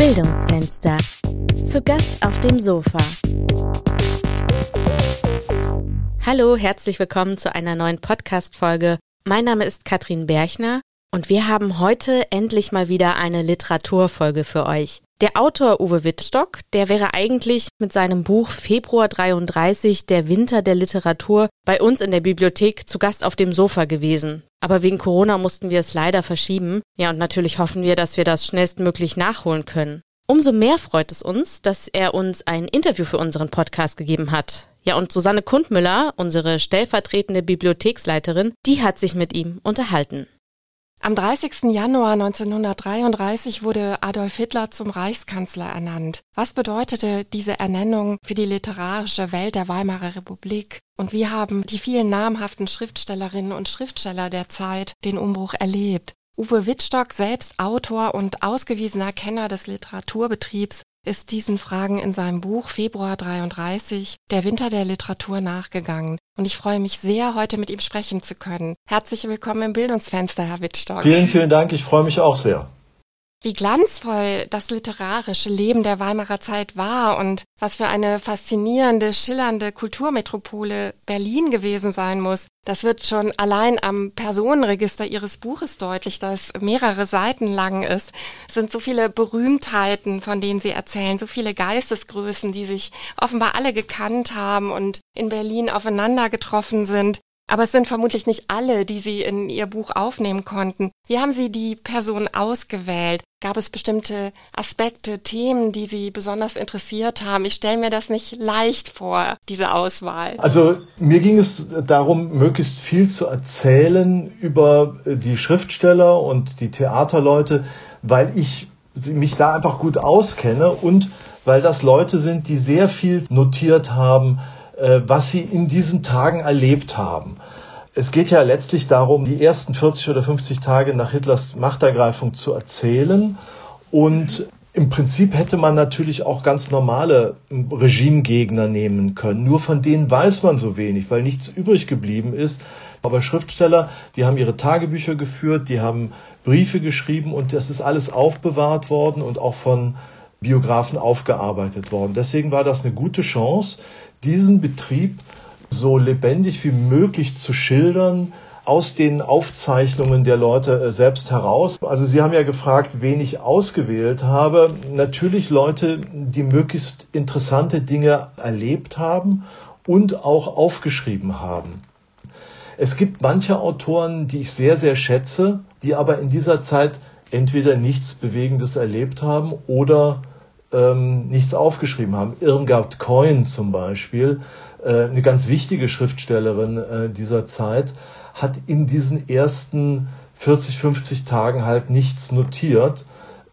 Bildungsfenster. Zu Gast auf dem Sofa. Hallo, herzlich willkommen zu einer neuen Podcast-Folge. Mein Name ist Katrin Berchner und wir haben heute endlich mal wieder eine Literaturfolge für euch. Der Autor Uwe Wittstock, der wäre eigentlich mit seinem Buch Februar 33, der Winter der Literatur, bei uns in der Bibliothek zu Gast auf dem Sofa gewesen. Aber wegen Corona mussten wir es leider verschieben. Ja, und natürlich hoffen wir, dass wir das schnellstmöglich nachholen können. Umso mehr freut es uns, dass er uns ein Interview für unseren Podcast gegeben hat. Ja, und Susanne Kundmüller, unsere stellvertretende Bibliotheksleiterin, die hat sich mit ihm unterhalten. Am 30. Januar 1933 wurde Adolf Hitler zum Reichskanzler ernannt. Was bedeutete diese Ernennung für die literarische Welt der Weimarer Republik? Und wie haben die vielen namhaften Schriftstellerinnen und Schriftsteller der Zeit den Umbruch erlebt? Uwe Wittstock, selbst Autor und ausgewiesener Kenner des Literaturbetriebs, ist diesen Fragen in seinem Buch Februar 33, Der Winter der Literatur nachgegangen. Und ich freue mich sehr, heute mit ihm sprechen zu können. Herzlich willkommen im Bildungsfenster, Herr Wittstock. Vielen, vielen Dank. Ich freue mich auch sehr wie glanzvoll das literarische Leben der Weimarer Zeit war und was für eine faszinierende, schillernde Kulturmetropole Berlin gewesen sein muss. Das wird schon allein am Personenregister ihres Buches deutlich, das mehrere Seiten lang ist. Es sind so viele Berühmtheiten, von denen sie erzählen, so viele Geistesgrößen, die sich offenbar alle gekannt haben und in Berlin aufeinander getroffen sind. Aber es sind vermutlich nicht alle, die Sie in Ihr Buch aufnehmen konnten. Wie haben Sie die Person ausgewählt? Gab es bestimmte Aspekte, Themen, die Sie besonders interessiert haben? Ich stelle mir das nicht leicht vor, diese Auswahl. Also mir ging es darum, möglichst viel zu erzählen über die Schriftsteller und die Theaterleute, weil ich mich da einfach gut auskenne und weil das Leute sind, die sehr viel notiert haben, äh, was sie in diesen Tagen erlebt haben. Es geht ja letztlich darum, die ersten 40 oder 50 Tage nach Hitlers Machtergreifung zu erzählen. Und im Prinzip hätte man natürlich auch ganz normale Regimegegner nehmen können. Nur von denen weiß man so wenig, weil nichts übrig geblieben ist. Aber Schriftsteller, die haben ihre Tagebücher geführt, die haben Briefe geschrieben und das ist alles aufbewahrt worden und auch von Biografen aufgearbeitet worden. Deswegen war das eine gute Chance, diesen Betrieb so lebendig wie möglich zu schildern, aus den Aufzeichnungen der Leute äh, selbst heraus. Also Sie haben ja gefragt, wen ich ausgewählt habe. Natürlich Leute, die möglichst interessante Dinge erlebt haben und auch aufgeschrieben haben. Es gibt manche Autoren, die ich sehr, sehr schätze, die aber in dieser Zeit entweder nichts Bewegendes erlebt haben oder ähm, nichts aufgeschrieben haben. Irmgard Coin zum Beispiel, äh, eine ganz wichtige Schriftstellerin äh, dieser Zeit, hat in diesen ersten 40, 50 Tagen halt nichts notiert.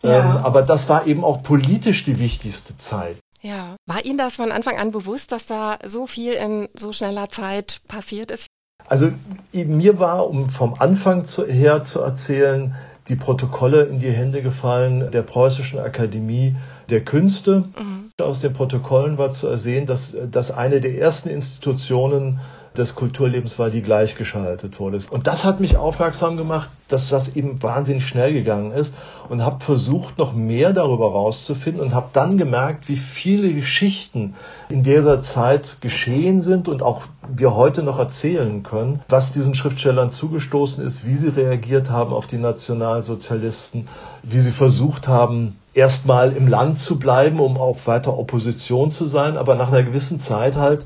Ja. Ähm, aber das war eben auch politisch die wichtigste Zeit. Ja. War Ihnen das von Anfang an bewusst, dass da so viel in so schneller Zeit passiert ist? Also mir war, um vom Anfang zu, her zu erzählen, die Protokolle in die Hände gefallen der Preußischen Akademie der Künste. Mhm. Aus den Protokollen war zu ersehen, dass das eine der ersten Institutionen des Kulturlebens war, die gleichgeschaltet wurde. Und das hat mich aufmerksam gemacht, dass das eben wahnsinnig schnell gegangen ist und habe versucht, noch mehr darüber rauszufinden und habe dann gemerkt, wie viele Geschichten in dieser Zeit geschehen sind und auch wir heute noch erzählen können, was diesen Schriftstellern zugestoßen ist, wie sie reagiert haben auf die Nationalsozialisten, wie sie versucht haben, erstmal im Land zu bleiben, um auch weiter Opposition zu sein, aber nach einer gewissen Zeit halt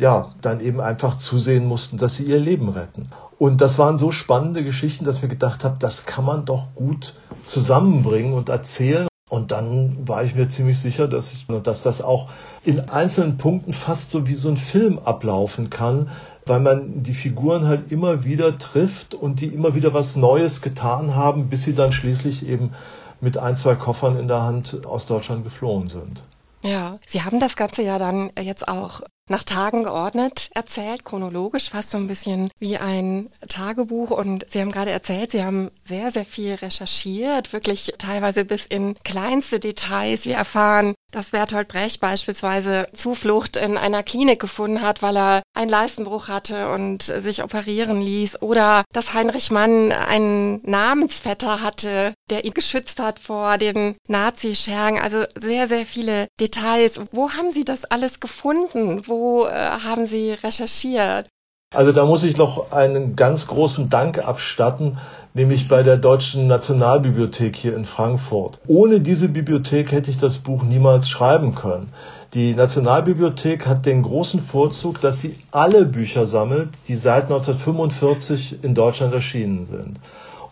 ja, dann eben einfach zusehen mussten, dass sie ihr Leben retten. Und das waren so spannende Geschichten, dass ich mir gedacht habe, das kann man doch gut zusammenbringen und erzählen. Und dann war ich mir ziemlich sicher, dass, ich, dass das auch in einzelnen Punkten fast so wie so ein Film ablaufen kann, weil man die Figuren halt immer wieder trifft und die immer wieder was Neues getan haben, bis sie dann schließlich eben mit ein, zwei Koffern in der Hand aus Deutschland geflohen sind. Ja, Sie haben das Ganze ja dann jetzt auch nach Tagen geordnet erzählt, chronologisch, fast so ein bisschen wie ein Tagebuch. Und Sie haben gerade erzählt, Sie haben sehr, sehr viel recherchiert, wirklich teilweise bis in kleinste Details. Wir erfahren dass Bertolt Brecht beispielsweise Zuflucht in einer Klinik gefunden hat, weil er einen Leistenbruch hatte und sich operieren ließ. Oder dass Heinrich Mann einen Namensvetter hatte, der ihn geschützt hat vor den Nazischergen. Also sehr, sehr viele Details. Wo haben Sie das alles gefunden? Wo äh, haben Sie recherchiert? Also da muss ich noch einen ganz großen Dank abstatten, nämlich bei der Deutschen Nationalbibliothek hier in Frankfurt. Ohne diese Bibliothek hätte ich das Buch niemals schreiben können. Die Nationalbibliothek hat den großen Vorzug, dass sie alle Bücher sammelt, die seit 1945 in Deutschland erschienen sind.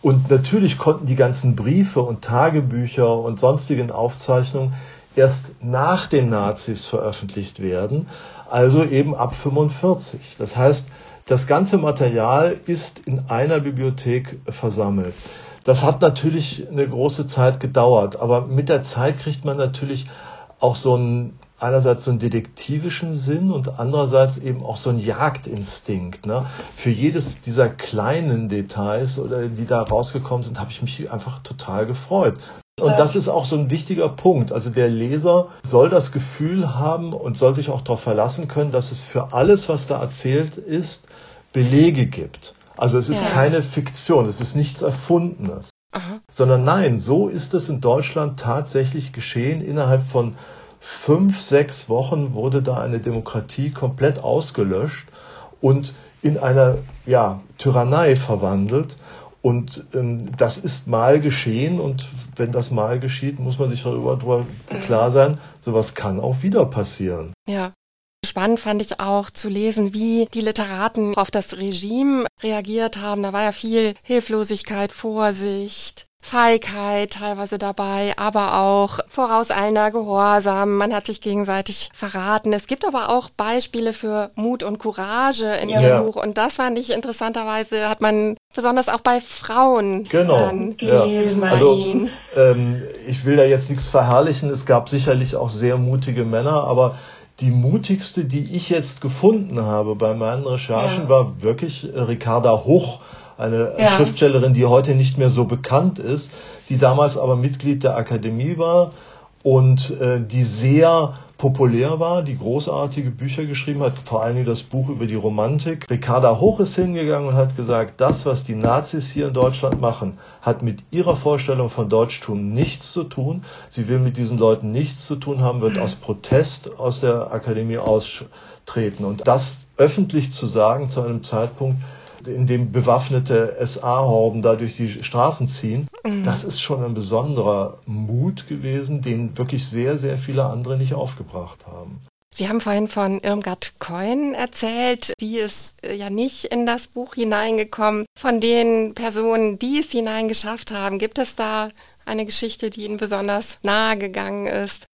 Und natürlich konnten die ganzen Briefe und Tagebücher und sonstigen Aufzeichnungen erst nach den Nazis veröffentlicht werden, also eben ab 45. Das heißt, das ganze Material ist in einer Bibliothek versammelt. Das hat natürlich eine große Zeit gedauert, aber mit der Zeit kriegt man natürlich auch so einen einerseits so einen detektivischen Sinn und andererseits eben auch so einen Jagdinstinkt. Ne? Für jedes dieser kleinen Details oder die da rausgekommen sind, habe ich mich einfach total gefreut. Und das ist auch so ein wichtiger Punkt. Also der Leser soll das Gefühl haben und soll sich auch darauf verlassen können, dass es für alles, was da erzählt ist, Belege gibt. Also es ist ja. keine Fiktion, es ist nichts Erfundenes. Aha. Sondern nein, so ist es in Deutschland tatsächlich geschehen. Innerhalb von fünf, sechs Wochen wurde da eine Demokratie komplett ausgelöscht und in eine ja, Tyrannei verwandelt. Und ähm, das ist mal geschehen und wenn das mal geschieht, muss man sich darüber, darüber klar sein, sowas kann auch wieder passieren. Ja. Spannend fand ich auch zu lesen, wie die Literaten auf das Regime reagiert haben. Da war ja viel Hilflosigkeit, Vorsicht, Feigheit teilweise dabei, aber auch vorauseilender Gehorsam. Man hat sich gegenseitig verraten. Es gibt aber auch Beispiele für Mut und Courage in Ihrem ja. Buch. Und das fand ich interessanterweise, hat man besonders auch bei Frauen genau. dann gelesen ja. also, ähm, ich will da jetzt nichts verherrlichen. Es gab sicherlich auch sehr mutige Männer, aber die mutigste, die ich jetzt gefunden habe bei meinen Recherchen, ja. war wirklich Ricarda Hoch eine ja. Schriftstellerin, die heute nicht mehr so bekannt ist, die damals aber Mitglied der Akademie war und äh, die sehr populär war, die großartige Bücher geschrieben hat, vor allem das Buch über die Romantik. Ricarda Hoch ist hingegangen und hat gesagt, das, was die Nazis hier in Deutschland machen, hat mit ihrer Vorstellung von Deutschtum nichts zu tun. Sie will mit diesen Leuten nichts zu tun haben, wird aus Protest aus der Akademie austreten. Und das öffentlich zu sagen zu einem Zeitpunkt, in dem bewaffnete SA-Horden da durch die Straßen ziehen, mhm. das ist schon ein besonderer Mut gewesen, den wirklich sehr, sehr viele andere nicht aufgebracht haben. Sie haben vorhin von Irmgard Coin erzählt, die ist äh, ja nicht in das Buch hineingekommen. Von den Personen, die es hineingeschafft haben, gibt es da eine Geschichte, die Ihnen besonders nahe gegangen ist?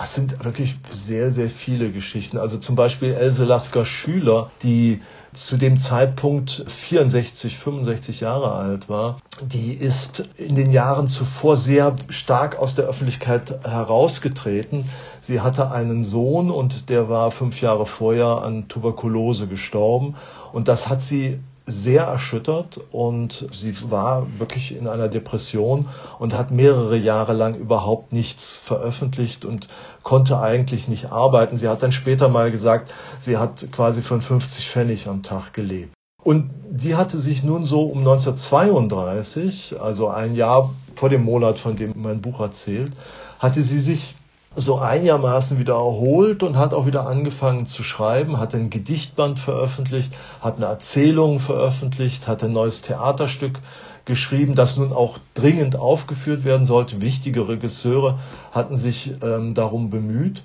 Es sind wirklich sehr, sehr viele Geschichten. Also zum Beispiel Else Lasker Schüler, die zu dem Zeitpunkt 64, 65 Jahre alt war, die ist in den Jahren zuvor sehr stark aus der Öffentlichkeit herausgetreten. Sie hatte einen Sohn und der war fünf Jahre vorher an Tuberkulose gestorben. Und das hat sie sehr erschüttert und sie war wirklich in einer Depression und hat mehrere Jahre lang überhaupt nichts veröffentlicht und konnte eigentlich nicht arbeiten. Sie hat dann später mal gesagt, sie hat quasi von 50 Pfennig am Tag gelebt. Und die hatte sich nun so um 1932, also ein Jahr vor dem Monat, von dem mein Buch erzählt, hatte sie sich so einigermaßen wieder erholt und hat auch wieder angefangen zu schreiben, hat ein Gedichtband veröffentlicht, hat eine Erzählung veröffentlicht, hat ein neues Theaterstück geschrieben, das nun auch dringend aufgeführt werden sollte. Wichtige Regisseure hatten sich ähm, darum bemüht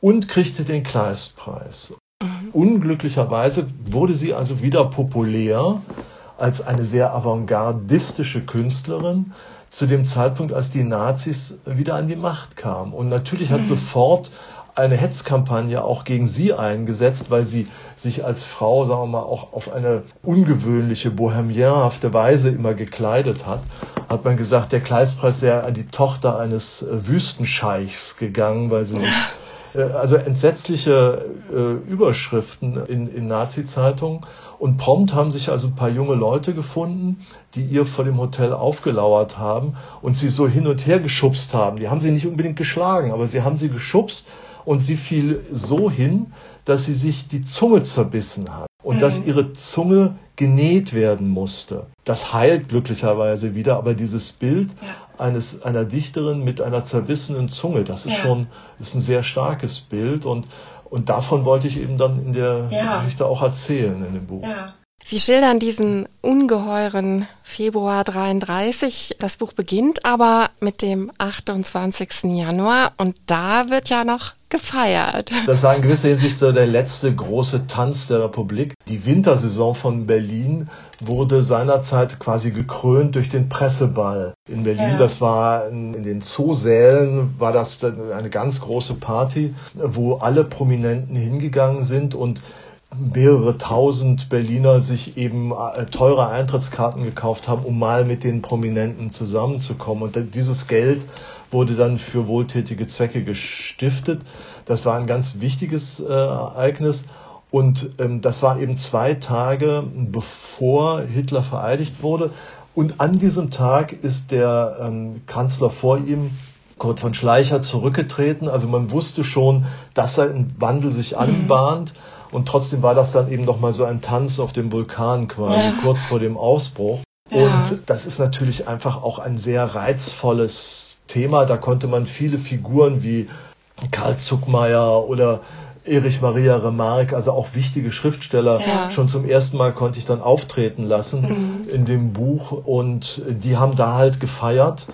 und kriegte den Kleistpreis. Mhm. Unglücklicherweise wurde sie also wieder populär als eine sehr avantgardistische Künstlerin, zu dem Zeitpunkt, als die Nazis wieder an die Macht kamen. Und natürlich hat mhm. sofort eine Hetzkampagne auch gegen sie eingesetzt, weil sie sich als Frau, sagen wir mal, auch auf eine ungewöhnliche, bohemianhafte Weise immer gekleidet hat. Hat man gesagt, der Kleistpreis sei an die Tochter eines äh, Wüstenscheichs gegangen, weil sie sich also entsetzliche äh, Überschriften in, in Nazi-Zeitungen. Und prompt haben sich also ein paar junge Leute gefunden, die ihr vor dem Hotel aufgelauert haben und sie so hin und her geschubst haben. Die haben sie nicht unbedingt geschlagen, aber sie haben sie geschubst und sie fiel so hin, dass sie sich die Zunge zerbissen hat und mhm. dass ihre Zunge genäht werden musste. Das heilt glücklicherweise wieder, aber dieses Bild ja. Eines, einer Dichterin mit einer zerbissenen Zunge, das ist ja. schon ist ein sehr starkes Bild und, und davon wollte ich eben dann in der ja. Geschichte auch erzählen in dem Buch. Ja. Sie schildern diesen ungeheuren Februar 33. Das Buch beginnt aber mit dem 28. Januar und da wird ja noch gefeiert. Das war in gewisser Hinsicht so der letzte große Tanz der Republik. Die Wintersaison von Berlin wurde seinerzeit quasi gekrönt durch den Presseball in Berlin. Ja. Das war in, in den Zoosälen war das eine ganz große Party, wo alle Prominenten hingegangen sind und mehrere tausend Berliner sich eben äh, teure Eintrittskarten gekauft haben, um mal mit den Prominenten zusammenzukommen. Und dieses Geld wurde dann für wohltätige Zwecke gestiftet. Das war ein ganz wichtiges äh, Ereignis. Und ähm, das war eben zwei Tage bevor Hitler vereidigt wurde. Und an diesem Tag ist der ähm, Kanzler vor ihm, Kurt von Schleicher, zurückgetreten. Also man wusste schon, dass ein Wandel sich anbahnt. Mhm. Und trotzdem war das dann eben nochmal so ein Tanz auf dem Vulkan quasi, ja. kurz vor dem Ausbruch. Ja. Und das ist natürlich einfach auch ein sehr reizvolles Thema. Da konnte man viele Figuren wie Karl Zuckmeier oder Erich Maria Remarque, also auch wichtige Schriftsteller, ja. schon zum ersten Mal konnte ich dann auftreten lassen mhm. in dem Buch und die haben da halt gefeiert.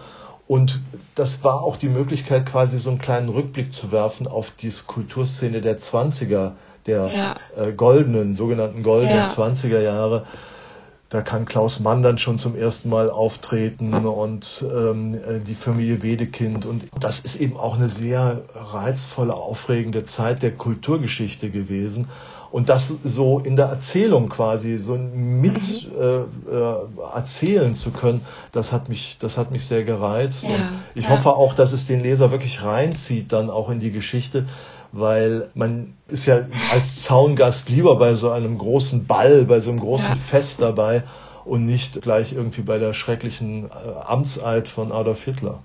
Und das war auch die Möglichkeit, quasi so einen kleinen Rückblick zu werfen auf die Kulturszene der 20er der ja. äh, goldenen, sogenannten goldenen ja. 20er Jahre. Da kann Klaus Mann dann schon zum ersten Mal auftreten und ähm, äh, die Familie Wedekind. Und das ist eben auch eine sehr reizvolle, aufregende Zeit der Kulturgeschichte gewesen. Und das so in der Erzählung quasi so mit mhm. äh, äh, erzählen zu können, das hat mich, das hat mich sehr gereizt. Ja, und ich ja. hoffe auch, dass es den Leser wirklich reinzieht, dann auch in die Geschichte, weil man ist ja als Zaungast lieber bei so einem großen Ball, bei so einem großen ja. Fest dabei und nicht gleich irgendwie bei der schrecklichen äh, Amtseid von Adolf Hitler.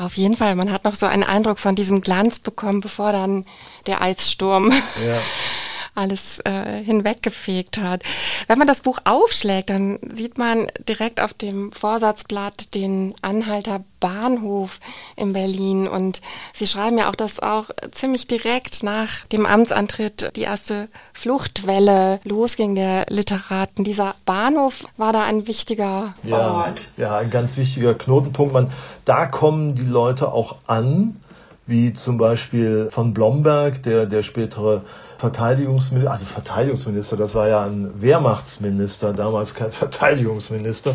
Auf jeden Fall, man hat noch so einen Eindruck von diesem Glanz bekommen, bevor dann der Eissturm ja. alles äh, hinweggefegt hat. Wenn man das Buch aufschlägt, dann sieht man direkt auf dem Vorsatzblatt den Anhalter Bahnhof in Berlin. Und Sie schreiben ja auch, dass auch ziemlich direkt nach dem Amtsantritt die erste Fluchtwelle losging der Literaten. Dieser Bahnhof war da ein wichtiger ja, Ort. Ja, ein ganz wichtiger Knotenpunkt. Man, da kommen die Leute auch an wie zum Beispiel von Blomberg, der, der spätere Verteidigungsminister, also Verteidigungsminister, das war ja ein Wehrmachtsminister, damals kein Verteidigungsminister,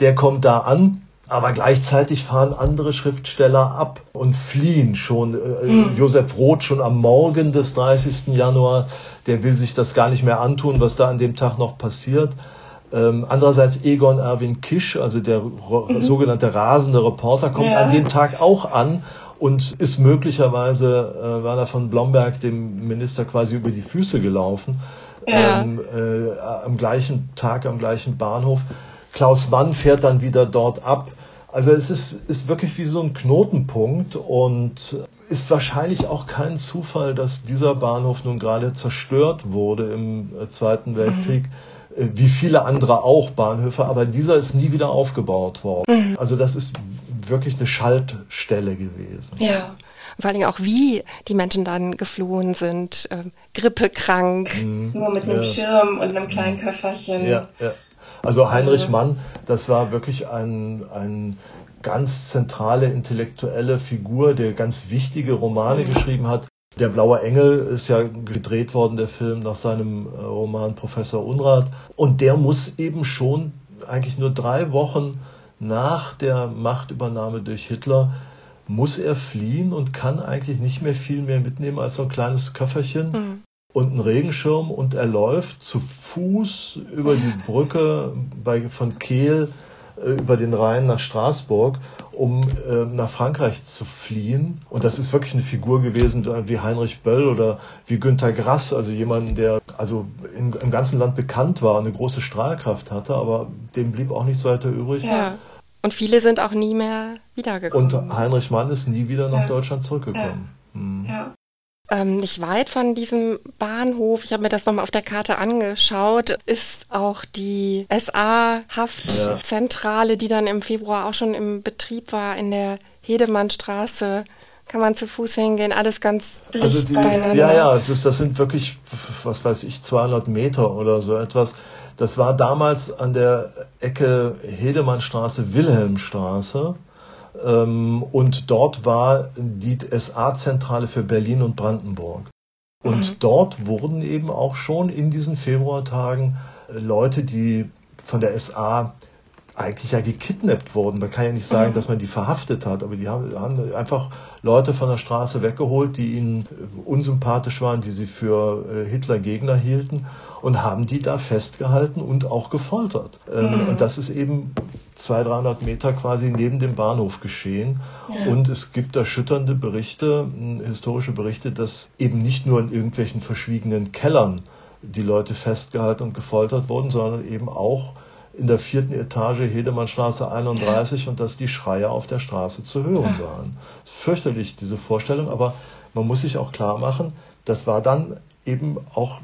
der kommt da an aber gleichzeitig fahren andere Schriftsteller ab und fliehen schon. Äh, mhm. Josef Roth schon am Morgen des 30. Januar, der will sich das gar nicht mehr antun, was da an dem Tag noch passiert. Ähm, andererseits Egon Erwin Kisch, also der mhm. sogenannte rasende Reporter, kommt ja. an dem Tag auch an und ist möglicherweise äh, Werner von Blomberg dem Minister quasi über die Füße gelaufen. Ja. Ähm, äh, am gleichen Tag, am gleichen Bahnhof. Klaus Mann fährt dann wieder dort ab. Also es ist, ist wirklich wie so ein Knotenpunkt und ist wahrscheinlich auch kein Zufall, dass dieser Bahnhof nun gerade zerstört wurde im äh, Zweiten Weltkrieg. Mhm äh, wie viele andere auch Bahnhöfe, aber dieser ist nie wieder aufgebaut worden. Mhm. Also das ist wirklich eine Schaltstelle gewesen. Ja. Vor Dingen auch, wie die Menschen dann geflohen sind, äh, grippekrank. Mhm. Nur mit einem ja. Schirm und einem kleinen Köfferchen. Ja, ja. Also Heinrich also Mann, das war wirklich ein, ein ganz zentrale intellektuelle Figur, der ganz wichtige Romane mhm. geschrieben hat. Der Blaue Engel ist ja gedreht worden, der Film, nach seinem äh, Roman Professor Unrat. Und der muss eben schon eigentlich nur drei Wochen nach der Machtübernahme durch Hitler muss er fliehen und kann eigentlich nicht mehr viel mehr mitnehmen als so ein kleines Köfferchen mhm. und einen Regenschirm und er läuft zu Fuß über die Brücke bei, von Kehl über den Rhein nach Straßburg, um äh, nach Frankreich zu fliehen. Und das ist wirklich eine Figur gewesen wie Heinrich Böll oder wie Günter Grass, also jemand, der also in, im ganzen Land bekannt war, eine große Strahlkraft hatte, aber dem blieb auch nichts weiter übrig. Ja. Und viele sind auch nie mehr wiedergekommen. Und Heinrich Mann ist nie wieder nach ja. Deutschland zurückgekommen. Ja. Hm. ja. Ähm, nicht weit von diesem Bahnhof, ich habe mir das nochmal auf der Karte angeschaut, ist auch die SA-Haftzentrale, die dann im Februar auch schon im Betrieb war in der Hedemannstraße kann man zu Fuß hingehen, alles ganz dicht also die, beieinander. Ja, ja, es ist, das sind wirklich, was weiß ich, 200 Meter oder so etwas. Das war damals an der Ecke Hedemannstraße, Wilhelmstraße. Ähm, und dort war die SA-Zentrale für Berlin und Brandenburg. Und mhm. dort wurden eben auch schon in diesen Februartagen äh, Leute, die von der SA eigentlich ja gekidnappt wurden. Man kann ja nicht sagen, dass man die verhaftet hat, aber die haben, haben, einfach Leute von der Straße weggeholt, die ihnen unsympathisch waren, die sie für äh, Hitler-Gegner hielten und haben die da festgehalten und auch gefoltert. Ähm, mhm. Und das ist eben 200, 300 Meter quasi neben dem Bahnhof geschehen. Ja. Und es gibt erschütternde Berichte, historische Berichte, dass eben nicht nur in irgendwelchen verschwiegenen Kellern die Leute festgehalten und gefoltert wurden, sondern eben auch in der vierten Etage Hedemannstraße 31 und dass die Schreie auf der Straße zu hören waren. Das ist fürchterlich, diese Vorstellung, aber man muss sich auch klar machen, das war dann eben auch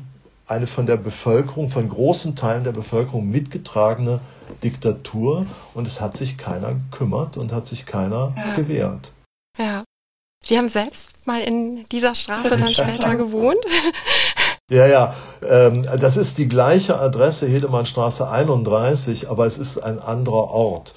eine von der Bevölkerung, von großen Teilen der Bevölkerung mitgetragene Diktatur und es hat sich keiner gekümmert und hat sich keiner ja. gewehrt. Ja. Sie haben selbst mal in dieser Straße dann später gewohnt? Ja, ja, ähm, das ist die gleiche Adresse, Hedemannstraße 31, aber es ist ein anderer Ort.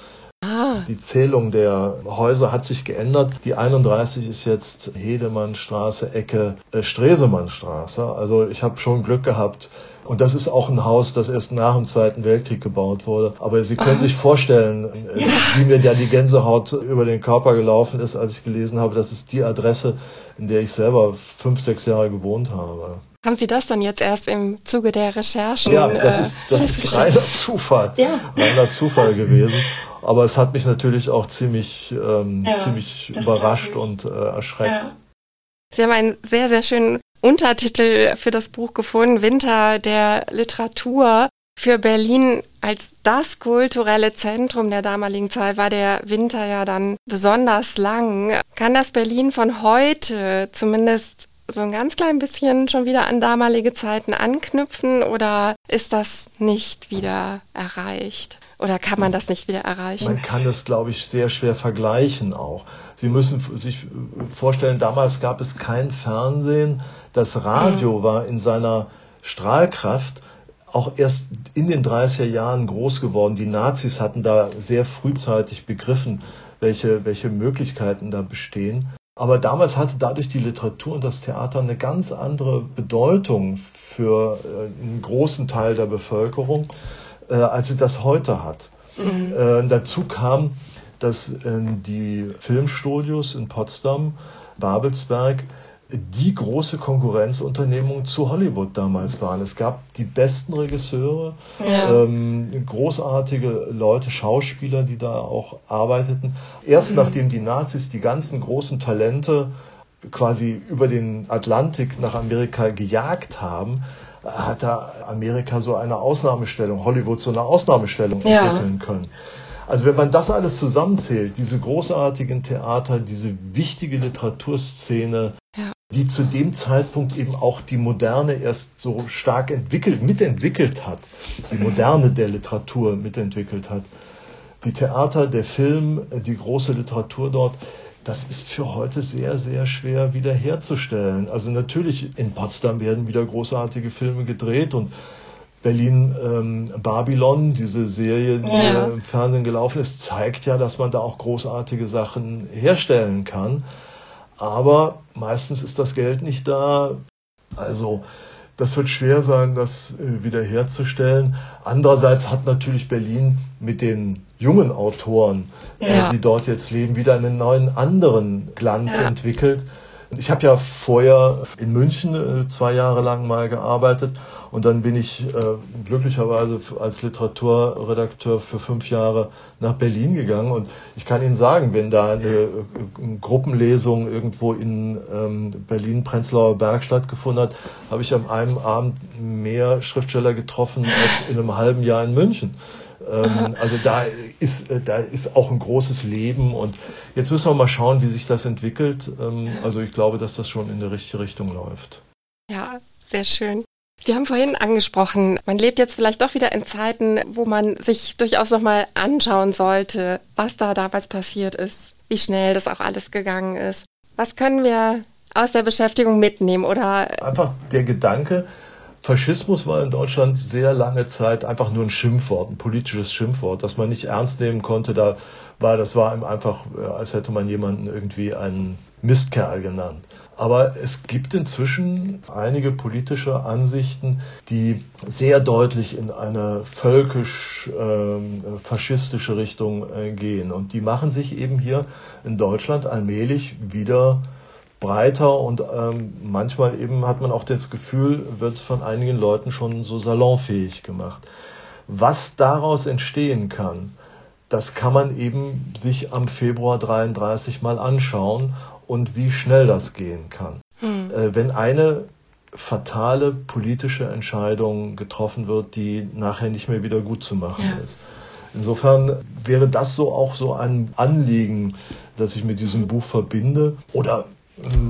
Ah. Die Zählung der Häuser hat sich geändert. Die 31 ist jetzt Hedemannstraße, Ecke äh, Stresemannstraße. Also ich habe schon Glück gehabt. Und das ist auch ein Haus, das erst nach dem Zweiten Weltkrieg gebaut wurde. Aber Sie können Aha. sich vorstellen, äh, wie mir da die Gänsehaut über den Körper gelaufen ist, als ich gelesen habe, das ist die Adresse, in der ich selber fünf, sechs Jahre gewohnt habe. Haben Sie das dann jetzt erst im Zuge der Recherchen? Ja, das äh, ist, das ist reiner Zufall. Ja. Reiner Zufall gewesen. Aber es hat mich natürlich auch ziemlich, ähm, ja, ziemlich überrascht und äh, erschreckt. Ja. Sie haben einen sehr, sehr schönen Untertitel für das Buch gefunden, Winter der Literatur. Für Berlin als das kulturelle Zentrum der damaligen Zeit war der Winter ja dann besonders lang. Kann das Berlin von heute zumindest so ein ganz klein bisschen schon wieder an damalige Zeiten anknüpfen oder ist das nicht wieder erreicht? Oder kann man das nicht wieder erreichen? Man kann es, glaube ich, sehr schwer vergleichen auch. Sie müssen sich vorstellen, damals gab es kein Fernsehen. Das Radio mhm. war in seiner Strahlkraft auch erst in den 30er Jahren groß geworden. Die Nazis hatten da sehr frühzeitig begriffen, welche, welche Möglichkeiten da bestehen. Aber damals hatte dadurch die Literatur und das Theater eine ganz andere Bedeutung für äh, einen großen Teil der Bevölkerung, äh, als sie das heute hat. Mhm. Äh, dazu kam, dass die Filmstudios in Potsdam, Babelsberg, die große Konkurrenzunternehmung zu Hollywood damals waren. Es gab die besten Regisseure, ja. ähm, großartige Leute, Schauspieler, die da auch arbeiteten. Erst mhm. nachdem die Nazis die ganzen großen Talente quasi über den Atlantik nach Amerika gejagt haben, hat da Amerika so eine Ausnahmestellung, Hollywood so eine Ausnahmestellung ja. entwickeln können. Also wenn man das alles zusammenzählt, diese großartigen Theater, diese wichtige Literaturszene, ja die zu dem Zeitpunkt eben auch die Moderne erst so stark entwickelt, mitentwickelt hat, die Moderne der Literatur mitentwickelt hat. Die Theater, der Film, die große Literatur dort, das ist für heute sehr, sehr schwer wiederherzustellen. Also natürlich in Potsdam werden wieder großartige Filme gedreht und Berlin ähm, Babylon, diese Serie, die ja. im Fernsehen gelaufen ist, zeigt ja, dass man da auch großartige Sachen herstellen kann. Aber meistens ist das Geld nicht da. Also das wird schwer sein, das äh, wiederherzustellen. Andererseits hat natürlich Berlin mit den jungen Autoren, äh, ja. die dort jetzt leben, wieder einen neuen anderen Glanz ja. entwickelt, Ich habe ja vorher in München äh, zwei Jahre lang mal gearbeitet und dann bin ich äh, glücklicherweise als Literaturredakteur für fünf Jahre nach Berlin gegangen. Und ich kann Ihnen sagen, wenn da eine, eine äh, Gruppenlesung irgendwo in ähm, Berlin-Prenzlauer Berg stattgefunden hat, habe ich an einem Abend mehr Schriftsteller getroffen als in einem halben Jahr in München. Ähm, also da ist, äh, da ist auch ein großes Leben und jetzt müssen wir mal schauen, wie sich das entwickelt. Ähm, also ich glaube, dass das schon in die richtige Richtung läuft. Ja, sehr schön. Sie haben vorhin angesprochen, man lebt jetzt vielleicht doch wieder in Zeiten, wo man sich durchaus nochmal anschauen sollte, was da damals passiert ist, wie schnell das auch alles gegangen ist. Was können wir aus der Beschäftigung mitnehmen oder? Einfach der Gedanke, Faschismus war in Deutschland sehr lange Zeit einfach nur ein Schimpfwort, ein politisches Schimpfwort, das man nicht ernst nehmen konnte. Da war, das war einfach, äh, als hätte man jemanden irgendwie einen Mistkerl genannt. Aber es gibt inzwischen einige politische Ansichten, die sehr deutlich in eine völkisch-faschistische ähm, äh, Richtung äh, gehen. Und die machen sich eben hier in Deutschland allmählich wieder breiter und ähm, manchmal eben hat man auch das Gefühl, wird es von einigen Leuten schon so salonfähig gemacht. Was daraus entstehen kann, das kann man eben sich am Februar 33 mal anschauen und wie schnell das gehen kann. Hm. Äh, wenn eine fatale politische Entscheidung getroffen wird, die nachher nicht mehr wieder gut zu machen ja. ist. Insofern wäre das so auch so ein Anliegen, das ich mit diesem Buch verbinde. Oder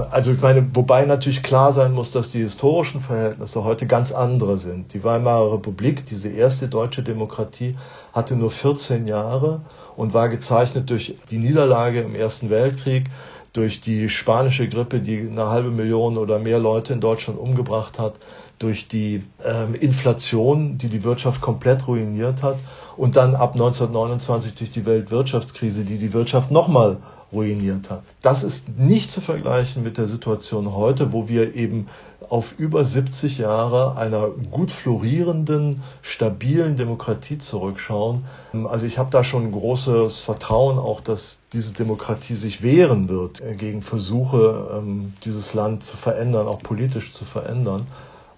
also ich meine, wobei natürlich klar sein muss, dass die historischen Verhältnisse heute ganz andere sind. Die Weimarer Republik, diese erste deutsche Demokratie, hatte nur 14 Jahre und war gezeichnet durch die Niederlage im Ersten Weltkrieg, durch die spanische Grippe, die eine halbe Million oder mehr Leute in Deutschland umgebracht hat, durch die ähm, Inflation, die die Wirtschaft komplett ruiniert hat und dann ab 1929 durch die Weltwirtschaftskrise, die die Wirtschaft nochmal ruiniert hat. Das ist nicht zu vergleichen mit der Situation heute, wo wir eben auf über 70 Jahre einer gut florierenden, stabilen Demokratie zurückschauen. Also ich habe da schon großes Vertrauen auch, dass diese Demokratie sich wehren wird gegen Versuche, ähm, dieses Land zu verändern, auch politisch zu verändern.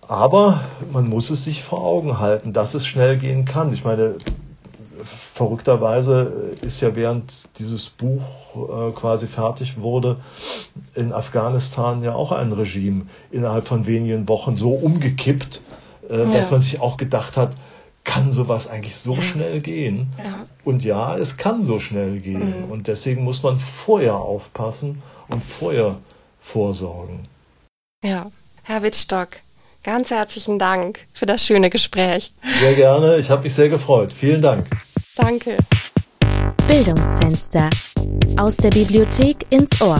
Aber man muss es sich vor Augen halten, dass es schnell gehen kann. Ich meine, verrückterweise ist ja während dieses Buch äh, quasi fertig wurde, in Afghanistan ja auch ein Regime innerhalb von wenigen Wochen so umgekippt, äh, ja. dass man sich auch gedacht hat, kann sowas eigentlich so schnell gehen? Ja. Und ja, es kann so schnell gehen. Mhm. Und deswegen muss man vorher aufpassen und vorher vorsorgen. Ja, Herr Wittstock, ganz herzlichen Dank für das schöne Gespräch. Sehr gerne, ich habe mich sehr gefreut. Vielen Dank. Danke. Bildungsfenster. Aus der Bibliothek ins Ohr.